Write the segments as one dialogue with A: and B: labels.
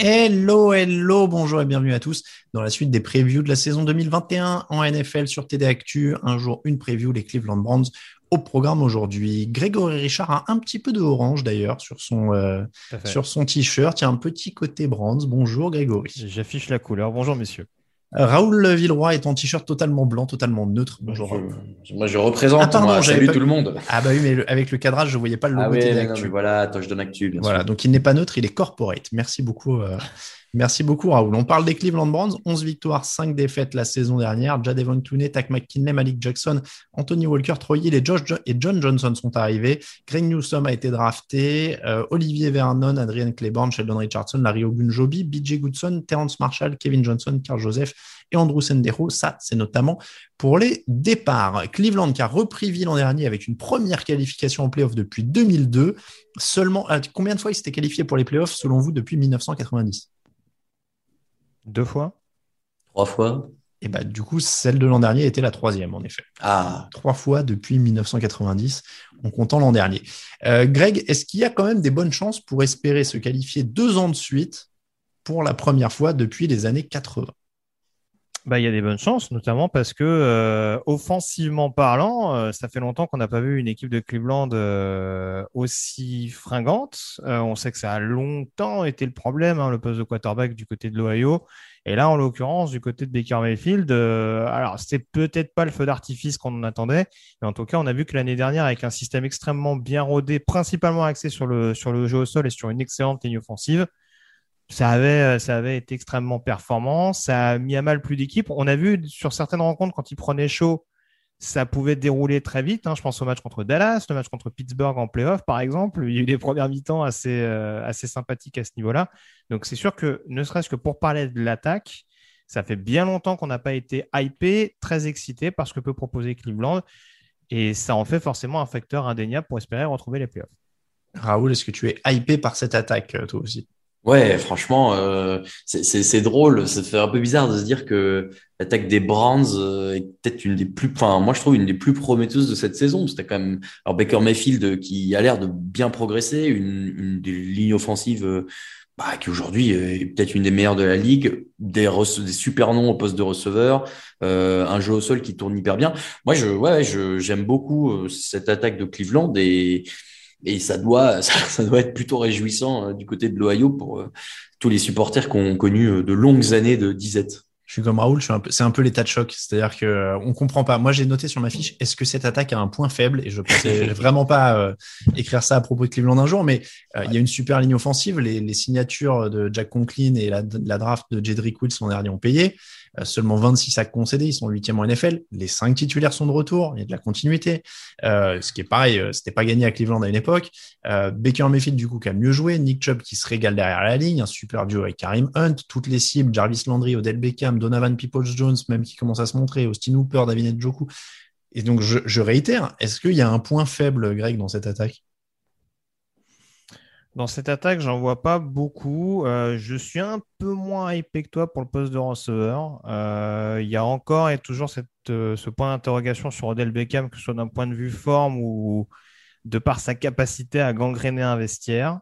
A: Hello, hello, bonjour et bienvenue à tous dans la suite des previews de la saison 2021 en NFL sur TD Actu. Un jour, une preview, les Cleveland Browns au programme aujourd'hui. Grégory Richard a un petit peu de orange d'ailleurs sur son, euh, sur son t-shirt. Il y a un petit côté Browns. Bonjour Grégory.
B: J'affiche la couleur. Bonjour messieurs.
A: Raoul Villeroy est en t-shirt totalement blanc, totalement neutre. Bonjour.
C: Je, moi, je représente.
A: Ah, pardon,
C: moi. Salut
A: pas-
C: tout le monde.
A: Ah bah oui, mais le- avec le cadrage, je voyais pas le logo
C: Ah oui, non, mais voilà, attends, je donne actu, bien
A: Voilà,
C: sûr.
A: donc il n'est pas neutre, il est corporate. Merci beaucoup. euh, Merci beaucoup, Raoul. On parle des Cleveland Browns. 11 victoires, 5 défaites la saison dernière. Jadevon Clooney, Tak McKinley, Malik Jackson, Anthony Walker, Troy Hill et, Josh Jo- et John Johnson sont arrivés. Greg Newsom a été drafté. Euh, Olivier Vernon, Adrian Claiborne, Sheldon Richardson, Larry Ogunjobi, BJ Goodson, Terrence Marshall, Kevin Johnson, Carl Joseph et Andrew Sendero. Ça, c'est notamment pour les départs. Cleveland qui a repris vie l'an dernier avec une première qualification en playoff depuis 2002. Seulement, ah, combien de fois il s'était qualifié pour les playoffs selon vous depuis 1990
B: Deux fois
C: Trois fois.
A: Et bah, du coup, celle de l'an dernier était la troisième, en effet.
C: Ah,
A: Trois fois depuis 1990, en comptant l'an dernier. Euh, Greg, est-ce qu'il y a quand même des bonnes chances pour espérer se qualifier deux ans de suite pour la première fois depuis les années 80
B: bah, il y a des bonnes chances, notamment parce que euh, offensivement parlant, euh, ça fait longtemps qu'on n'a pas vu une équipe de Cleveland euh, aussi fringante. On sait que ça a longtemps été le problème, hein, le poste de quarterback du côté de l'Ohio. Et là, en l'occurrence, du côté de Baker Mayfield, alors c'est peut-être pas le feu d'artifice qu'on en attendait, mais en tout cas, on a vu que l'année dernière, avec un système extrêmement bien rodé, principalement axé sur le, sur le jeu au sol et sur une excellente ligne offensive, ça avait, ça avait été extrêmement performant. Ça a mis à mal plus d'équipes. On a vu sur certaines rencontres, quand il prenait chaud, ça pouvait dérouler très vite. hein. Je pense au match contre Dallas, le match contre Pittsburgh en playoff, par exemple. Il y a eu des premières mi-temps assez, euh, assez sympathiques à ce niveau-là. Donc, c'est sûr que, ne serait-ce que pour parler de l'attaque, ça fait bien longtemps qu'on n'a pas été hypé, très excité par ce que peut proposer Cleveland. Et ça en fait forcément un facteur indéniable pour espérer retrouver les playoffs.
A: Raoul, est-ce que tu es hypé par cette attaque, euh, toi aussi?
C: Ouais, franchement, euh, c'est- drôle. Ça fait un peu bizarre de se dire que l'attaque des Browns euh, est peut-être une des plus, enfin, moi je trouve une des plus prometteuses de cette saison. C'était quand même, alors Baker Mayfield euh, qui a l'air de bien progresser, une, une des euh, bah, qui aujourd'hui est peut-être une des meilleures de la ligue, des, des super noms au poste de receveur, euh, un jeu au sol qui tourne hyper bien. Moi, je, ouais, je, j'aime beaucoup euh, cette attaque de Cleveland et, et ça doit, ça, ça doit être plutôt réjouissant euh, du côté de l'Ohio pour euh, tous les supporters qui ont connu euh, de longues années de disette.
A: Je suis comme Raoul, c'est un peu l'état de choc. C'est-à-dire que euh, on comprend pas. Moi, j'ai noté sur ma fiche, est-ce que cette attaque a un point faible? Et je pensais vraiment pas euh, écrire ça à propos de Cleveland un jour, mais euh, il y a une super ligne offensive. Les, les signatures de Jack Conklin et la, la draft de Jedrick Wills l'an dernier ont payé. Euh, seulement 26 sacs concédés, ils sont huitième en NFL. Les cinq titulaires sont de retour. Il y a de la continuité. Euh, ce qui est pareil, euh, c'était pas gagné à Cleveland à une époque. Euh, Baker Mayfield, du coup, qui a mieux joué. Nick Chubb qui se régale derrière la ligne. Un super duo avec Karim Hunt. Toutes les cibles, Jarvis Landry, Odell Beckham, Donovan Peoples-Jones, même qui commence à se montrer, Austin Hooper, David Njoku. Et donc, je, je réitère, est-ce qu'il y a un point faible, Greg, dans cette attaque?
B: Dans cette attaque, j'en vois pas beaucoup. Euh, je suis un peu moins hypé que toi pour le poste de receveur. Euh, il y a encore et toujours cette, euh, ce point d'interrogation sur Odell Beckham, que ce soit d'un point de vue forme ou de par sa capacité à gangréner un vestiaire.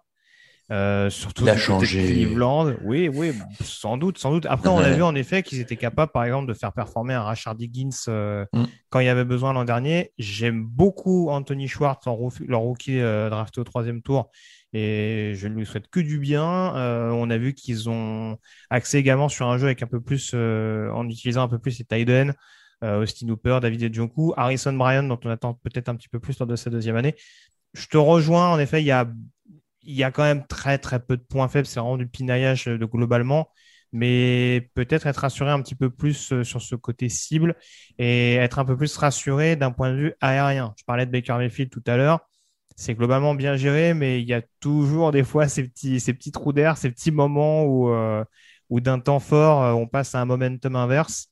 B: Surtout
C: Il a changé.
B: Cleveland. Oui, oui, sans doute, sans doute. Après, on a vu en effet qu'ils étaient capables, par exemple, de faire performer un Rashard Higgins
A: Mm.
B: quand il y avait besoin l'an dernier. J'aime beaucoup Anthony Schwartz, leur rookie, leur rookie, drafté au troisième tour, et je ne lui souhaite que du bien. Euh, on a vu qu'ils ont axé également sur un jeu avec un peu plus, euh, en utilisant un peu plus les ends, euh, Austin Hooper, David Njoku, Harrison Bryan, dont on attend peut-être un petit peu plus lors de sa deuxième année. Je te rejoins, en effet, il y a y a quand même très très peu de points faibles, c'est vraiment du pinaillage de globalement, mais peut-être être rassuré un petit peu plus sur ce côté cible et être un peu plus rassuré d'un point de vue aérien. Je parlais de Baker Mayfield tout à l'heure, c'est globalement bien géré, mais il y a toujours des fois ces petits, ces petits trous d'air, ces petits moments où, euh, où d'un temps fort, euh, on passe à un momentum inverse.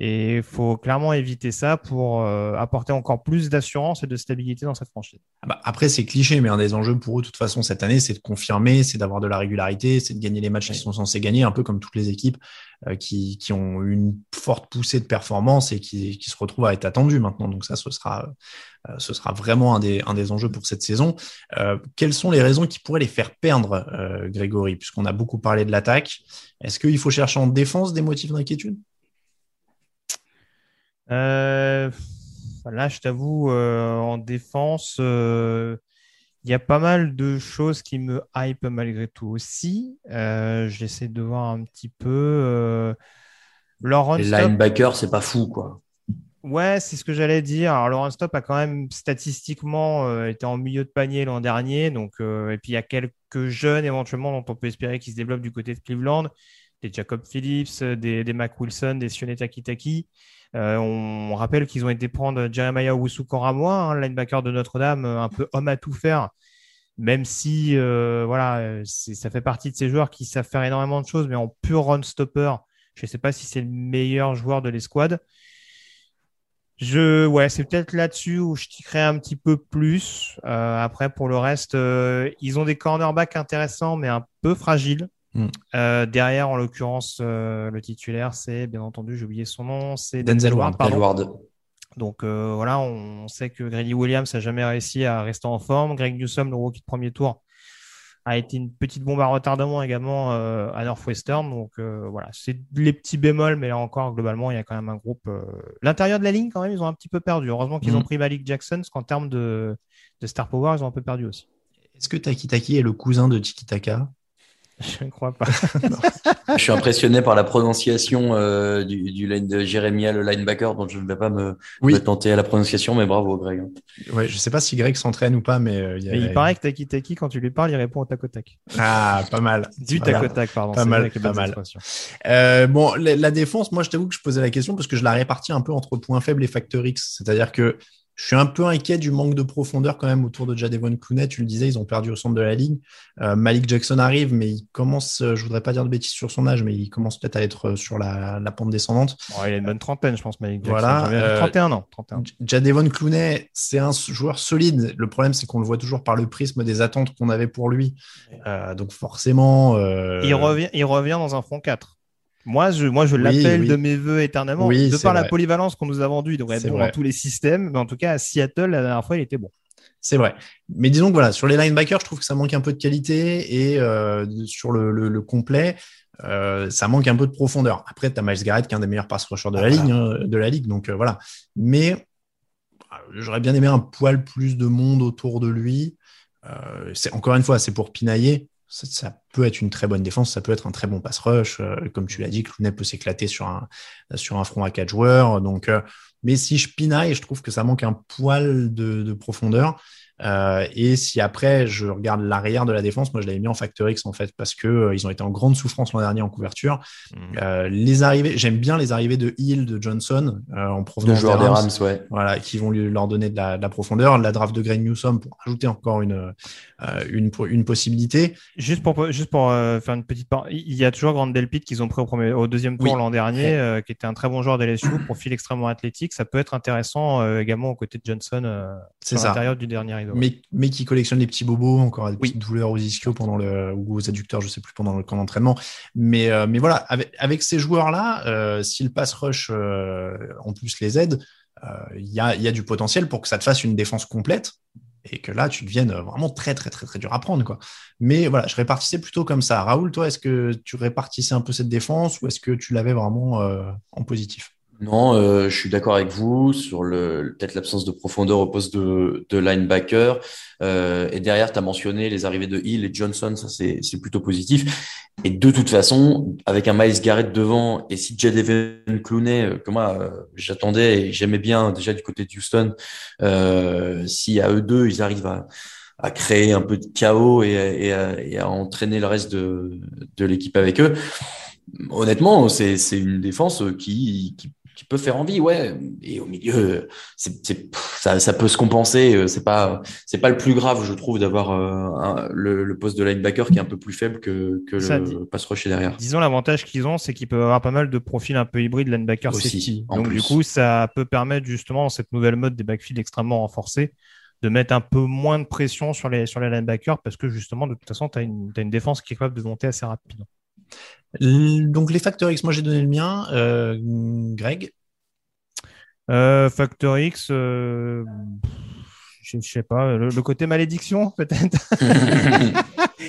B: Et il faut clairement éviter ça pour euh, apporter encore plus d'assurance et de stabilité dans cette franchise.
A: Ah bah, après, c'est cliché, mais un des enjeux pour eux, de toute façon, cette année, c'est de confirmer, c'est d'avoir de la régularité, c'est de gagner les matchs qu'ils sont censés gagner, un peu comme toutes les équipes euh, qui, qui ont une forte poussée de performance et qui, qui se retrouvent à être attendues maintenant. Donc ça, ce sera, euh, ce sera vraiment un des, un des enjeux pour cette saison. Quelles sont les raisons qui pourraient les faire perdre, Grégory, puisqu'on a beaucoup parlé de l'attaque? Est-ce qu'il faut chercher en défense des motifs d'inquiétude?
B: Euh, là, je t'avoue, euh, en défense, euh, il y a pas mal de choses qui me hype malgré tout aussi. J'essaie de voir un petit peu. Leur
C: Les linebackers, c'est pas fou, quoi.
B: Ouais, c'est ce que j'allais dire. Alors, Laurent Stop a quand même statistiquement euh, été en milieu de panier l'an dernier. Donc, euh, et puis, il y a quelques jeunes éventuellement dont on peut espérer qu'ils se développent du côté de Cleveland. Des Jacob Phillips, des, des Mac Wilson, des Sione Takitaki. Euh, on rappelle qu'ils ont été prendre Jeremiah Owusu-Koramoah, hein, linebacker de Notre-Dame, un peu homme à tout faire. Même si, euh, voilà, ça fait partie de ces joueurs qui savent faire énormément de choses, mais en pur run stopper, je ne sais pas si c'est le meilleur joueur de l'escouade. Je, ouais, c'est peut-être là-dessus où je tickerai un petit peu plus. Euh, après, pour le reste, euh, ils ont des cornerbacks intéressants, mais un peu fragiles.
A: Mm.
B: Euh, derrière, en l'occurrence, euh, le titulaire, c'est bien entendu, j'ai oublié son nom, c'est
A: Denzel Ward.
B: pardon. Donc euh, voilà, on sait que Grady Williams n'a jamais réussi à rester en forme. Greg Newsom, le rookie de premier tour, a été une petite bombe à retardement également euh, à Northwestern. Donc euh, voilà, c'est les petits bémols, mais là encore, globalement, il y a quand même un groupe. euh, L'intérieur de la ligne, quand même, ils ont un petit peu perdu. Heureusement qu'ils
A: Mhm.
B: ont pris Malik Jackson, parce qu'en termes de, de star power, ils ont un peu perdu aussi.
A: Est-ce que Taki Taki est le cousin de Tiki Taka?
B: Je ne crois pas.
C: Je suis impressionné par la prononciation euh, du, du line de Jeremiah, le linebacker, dont je ne vais pas me,
A: Oui.
C: me tenter à la prononciation, mais bravo, Greg.
A: Ouais, je sais pas si Greg s'entraîne ou pas, mais euh, il y a...
B: Mais il paraît que Taki Taki, quand tu lui parles, il répond au tac au tac.
A: Ah, pas mal.
B: Du tac au tac, pardon.
A: Pas
B: c'est
A: mal, pas mal. Euh, bon, la, la défense, moi, je t'avoue que je posais la question parce que je la répartis un peu entre points faibles et facteur X. C'est-à-dire que je suis un peu inquiet du manque de profondeur quand même autour de Jadevon Clooney. Tu le disais, ils ont perdu au centre de la ligne. Euh, Malik Jackson arrive, mais il commence, euh, je voudrais pas dire de bêtises sur son âge, mais il commence peut-être à être euh, sur la, la pente descendante.
B: Il a une bonne trentaine, je pense, Malik Jackson.
A: Voilà,
B: J'en viens-
A: euh,
B: 31 ans. 31.
A: J- Jadevon Clooney, c'est un joueur solide. Le problème, c'est qu'on le voit toujours par le prisme des attentes qu'on avait pour lui. Euh, donc forcément,
B: Il, revient, il revient dans un front 4. Moi, je, moi, je
A: Oui,
B: l'appelle
A: oui.
B: de mes voeux éternellement.
A: Oui,
B: de par la polyvalence qu'on nous a vendue, il devrait être bon
A: vrai.
B: dans tous les systèmes. Mais en tout cas, à Seattle, la dernière fois, il était bon.
A: C'est vrai. Mais disons que voilà, sur les linebackers, je trouve que ça manque un peu de qualité et euh, sur le, le- le complet, euh, ça manque un peu de profondeur. Après, tu as Miles Garrett qui est un des meilleurs pass rushers de la,
B: Ah,
A: ligne, hein, de la ligue. Donc euh, voilà. Mais j'aurais bien aimé un poil plus de monde autour de lui. C'est encore une fois, c'est pour pinailler. Ça, peut être une très bonne défense, ça peut être un très bon pass rush. Euh, comme tu l'as dit, Clooney peut s'éclater sur un, sur un front à quatre joueurs. Donc, euh, mais si je pinaille, je trouve que ça manque un poil de, de profondeur. Euh, et si après je regarde l'arrière de la défense, moi je l'avais mis en facteur X en fait parce que euh, ils ont été en grande souffrance l'an dernier en couverture. Euh, les arrivées, j'aime bien les arrivées de Hill, de Johnson euh, en
C: Le
A: provenance
C: joueur des
A: Rams,
C: ouais.
A: voilà, qui vont lui, leur donner de la, de la profondeur. La draft de Greg Newsom pour ajouter encore une euh, une, une possibilité.
B: Juste pour, juste pour euh, faire une petite part, il y a toujours Grand Delpit qu'ils ont pris au, premier, au deuxième tour
A: Oui.
B: l'an dernier, euh, qui était un très bon joueur de LSU, profil extrêmement athlétique. Ça peut être intéressant euh, également aux côtés de Johnson euh, sur l'intérieur du dernier rideau.
A: mais, mais qui collectionne les petits bobos, encore des
B: Oui.
A: petites douleurs aux ischios pendant le, ou aux adducteurs, je sais plus, pendant le camp d'entraînement. Mais, euh, mais voilà, avec, avec ces joueurs-là, euh, si le pass rush en plus les aide, il y, a, il y a du potentiel pour que ça te fasse une défense complète. et que là, tu deviennes vraiment très, très, très, très dur à prendre. Quoi. Mais voilà, je répartissais plutôt comme ça. Raoul, toi, est-ce que tu répartissais un peu cette défense ou est-ce que tu l'avais vraiment en positif?
C: Non, euh, je suis d'accord avec vous sur le peut-être l'absence de profondeur au poste de, linebacker. Euh, et derrière, tu as mentionné les arrivées de Hill et Johnson, ça c'est plutôt positif. Et de toute façon, avec un Miles Garrett devant et si Jadeven Clooney, euh, que moi j'attendais et j'aimais bien déjà du côté de Houston, si à eux deux ils arrivent à, à créer un peu de chaos et, à, entraîner le reste de, de l'équipe avec eux, honnêtement, c'est une défense qui qui peut faire envie, ouais. Et au milieu, c'est, ça, ça, peut se compenser. Euh, c'est pas, c'est pas le plus grave, je trouve, d'avoir euh, le, le, poste de linebacker qui est un peu plus faible que, que le pass rusher derrière.
B: Disons l'avantage qu'ils ont, c'est qu'ils peuvent avoir pas mal de profils un peu hybrides linebacker Aussi, Donc du coup, ça peut permettre justement cette nouvelle mode des backfields extrêmement renforcés de mettre un peu moins de pression sur les sur les linebackers parce que justement, de toute façon, tu as une, as une défense qui est capable de monter assez rapidement.
A: Donc les facteurs X, moi j'ai donné le mien. Euh, Greg
B: euh, Factor X, euh, je, sais pas, le, côté malédiction peut-être.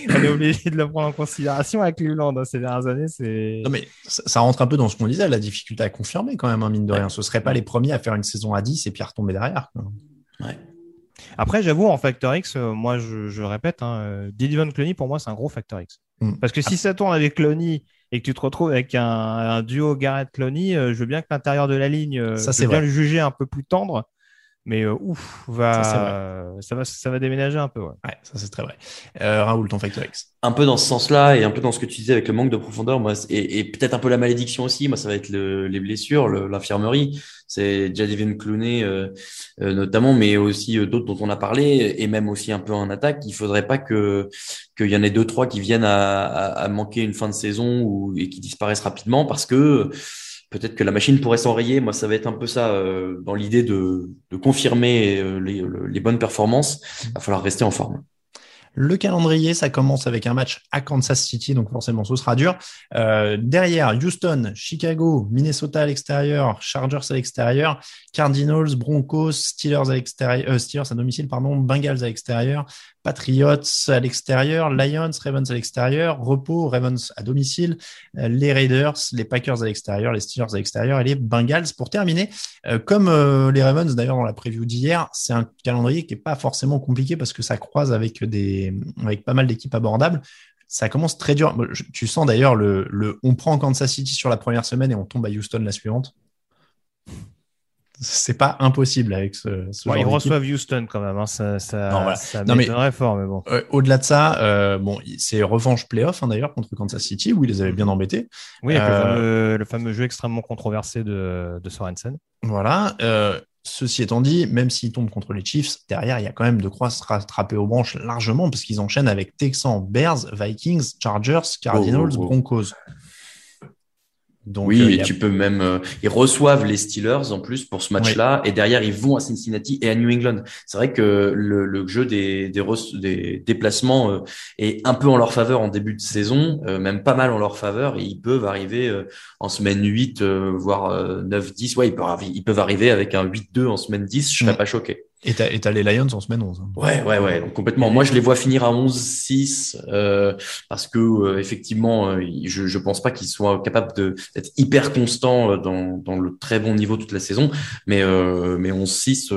B: On est obligé de le prendre en considération avec Cleveland hein, ces dernières années. C'est.
A: Non mais ça, rentre un peu dans ce qu'on disait, la difficulté à confirmer quand même, un hein, mine de rien. Ce serait pas les premiers à faire une saison à 10 et puis à retomber derrière.
C: Ouais.
B: Après, j'avoue, en Factor X, moi je, répète, hein, Dylan Cloney pour moi c'est un gros Factor X. Mm. Parce que si ça tourne avec Cloney et que tu te retrouves avec un, duo Garrett Cloney, euh, je veux bien que l'intérieur de la ligne, euh, ça, je bien le juger un peu plus tendre. Mais euh, ouf, va, ça, va, ça va déménager un peu. Ouais,
A: ouais ça c'est très vrai. Raoul, ton Factor X
C: Un peu dans ce sens-là et un peu dans ce que tu disais avec le manque de profondeur, moi, et, et peut-être un peu la malédiction aussi. Moi, ça va être le, les blessures, l'infirmerie. C'est Jadivin Clooney euh, notamment, mais aussi d'autres dont on a parlé, et même aussi un peu en attaque. Il faudrait pas que qu'il y en ait deux trois qui viennent à, à, manquer une fin de saison ou et qui disparaissent rapidement parce que peut-être que la machine pourrait s'enrayer. Moi, ça va être un peu ça euh, dans l'idée de, de confirmer euh, les, les, bonnes performances. Il va falloir rester en forme.
A: Le calendrier, ça commence avec un match à Kansas City, donc forcément ce sera dur. Euh, derrière, Houston, Chicago, Minnesota à l'extérieur, Chargers à l'extérieur, Cardinals, Broncos, Steelers à l'extérieur, Steelers à domicile, pardon, Bengals à l'extérieur, Patriots à l'extérieur, Lions, Ravens à l'extérieur, Repos, Ravens à domicile, euh, les Raiders, les Packers à l'extérieur, les Steelers à l'extérieur et les Bengals pour terminer. Euh, comme euh, les Ravens d'ailleurs dans la preview d'hier, c'est un calendrier qui est pas forcément compliqué parce que ça croise avec des avec pas mal d'équipes abordables. Ça commence très dur. Tu sens d'ailleurs le, le on prend Kansas City sur la première semaine et on tombe à Houston la suivante c'est pas impossible avec ce, ce
B: Ils reçoivent Houston quand même, hein. ça, ça, ça mais, fort, mais bon.
A: Euh, au-delà de ça, euh, bon, c'est revanche playoff hein, d'ailleurs contre Kansas City où ils les avaient bien embêtés.
B: Oui, avec euh, le, fameux, jeu extrêmement controversé de, de Sorensen.
A: Voilà. ceci étant dit, même s'ils tombent contre les Chiefs, derrière, il y a quand même de quoi se rattraper aux branches largement parce qu'ils enchaînent avec Texans, Bears, Vikings, Chargers, Cardinals, oh, oh, oh.
C: Broncos oui, euh, et tu peux même. Euh, ils reçoivent les Steelers en plus pour ce match-là, et derrière ils vont à Cincinnati et à New England. C'est vrai que le, le jeu des, des, des déplacements euh, est un peu en leur faveur en début de saison, même pas mal en leur faveur, et ils peuvent arriver en semaine 8, voire 9-10. Ouais, ils peuvent, ils peuvent arriver avec un 8-2 en semaine 10, je serais mm. pas choqué.
A: Et t'as les Lions en semaine 11. Hein.
C: Ouais, ouais, ouais, donc complètement. Moi, je les vois finir à 11-6 euh, parce que euh, effectivement, euh, je, je pense pas qu'ils soient capables d'être hyper constants euh, dans, dans le très bon niveau toute la saison, mais euh, mais 11-6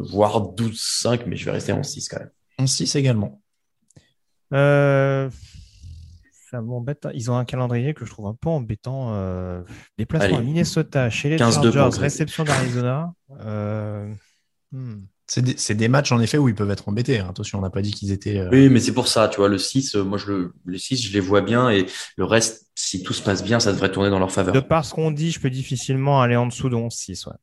C: voire 12-5, mais je vais rester en 6 quand même.
A: 11-6 également.
B: Euh, ça m'embête. Ils ont un calendrier que je trouve un peu embêtant. déplacement à Minnesota, chez les Chargers, réception d'Arizona.
A: Hmm. C'est des, matchs en effet où ils peuvent être embêtés. Hein. Attention, on n'a pas dit qu'ils étaient. Euh,
C: oui, mais c'est pour ça, tu vois, le 6, euh, moi je le, les 6, je les vois bien et le reste, si tout se passe bien, ça devrait tourner dans leur faveur.
B: De par ce qu'on dit, je peux difficilement aller en dessous de 11-6. Ouais.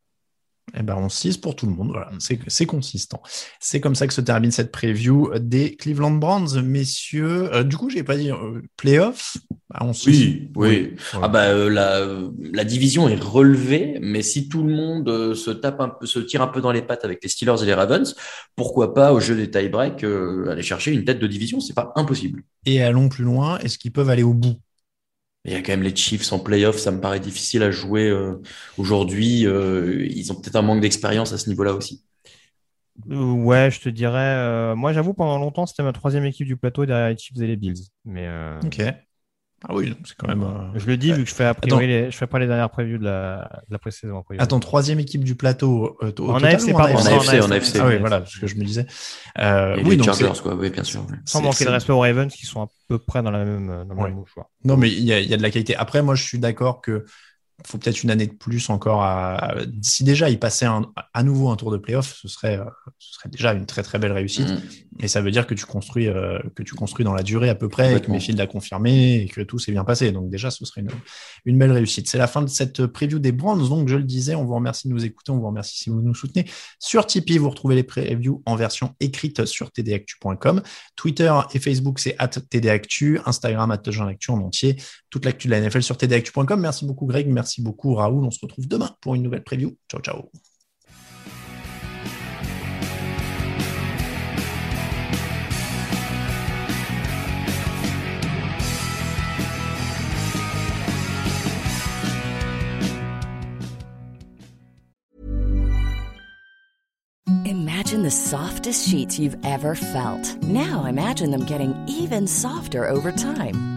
A: Eh ben, on 6 pour tout le monde. Voilà, c'est consistant. C'est comme ça que se termine cette preview des Cleveland Browns, messieurs. Euh, du coup, j'ai pas dit euh, playoff?
C: Bah, on oui, oui, Ah bah euh, la, la division est relevée, mais si tout le monde se tape un peu, se tire un peu dans les pattes avec les Steelers et les Ravens, pourquoi pas au jeu des tie-break aller chercher une tête de division? C'est pas impossible.
A: Et allons plus loin. Est-ce qu'ils peuvent aller au bout?
C: Il y a quand même les Chiefs en playoff, ça me paraît difficile à jouer euh, aujourd'hui. Euh, ils ont peut-être un manque d'expérience à ce niveau-là aussi.
B: Euh, ouais, je te dirais. euh, moi, j'avoue, pendant longtemps, c'était ma troisième équipe du plateau derrière les Chiefs et les Bills. Mais euh,
A: Ok. Ah oui, donc c'est quand même. euh,
B: je le dis vu que je fais a priori les- je fais pas les dernières previews de la, de la pré-saison.
A: Attends, troisième équipe du plateau euh, au
B: En AFC, pardon,
C: En AFC, en
B: AFC.
A: Ah oui, voilà, ce que je me disais. Euh,
C: Et
A: oui,
C: les
A: donc
C: Chargers, quoi. Oui, bien sûr.
B: Sans manquer de respect aux Ravens qui sont à peu près dans la même, dans la
A: Ouais.
B: même mouche, quoi.
A: Non, mais il y a, il y a de la qualité. Après, moi, je suis d'accord que faut peut-être une année de plus encore à. Si déjà il passait un- à nouveau un tour de playoff, ce serait, euh, ce serait déjà une très très belle réussite.
C: Mm.
A: Et ça veut dire que tu construis, euh, que tu construis dans la durée à peu près, et que. Mayfield a confirmé et que tout s'est bien passé. Donc déjà, ce serait une, une belle réussite. C'est la fin de cette preview des Browns. Donc je le disais, on vous remercie de nous écouter, on vous remercie si vous nous soutenez. Sur Tipeee, vous retrouvez les previews en version écrite sur tdactu.com. Twitter et Facebook, c'est at tdactu. Instagram, at en entier. Toute l'actu de la NFL sur tdactu.com. Merci beaucoup Greg, merci beaucoup Raoul. On se retrouve demain pour une nouvelle preview. Ciao, ciao.
D: Imagine the softest sheets you've ever felt. Now imagine them getting even softer over time.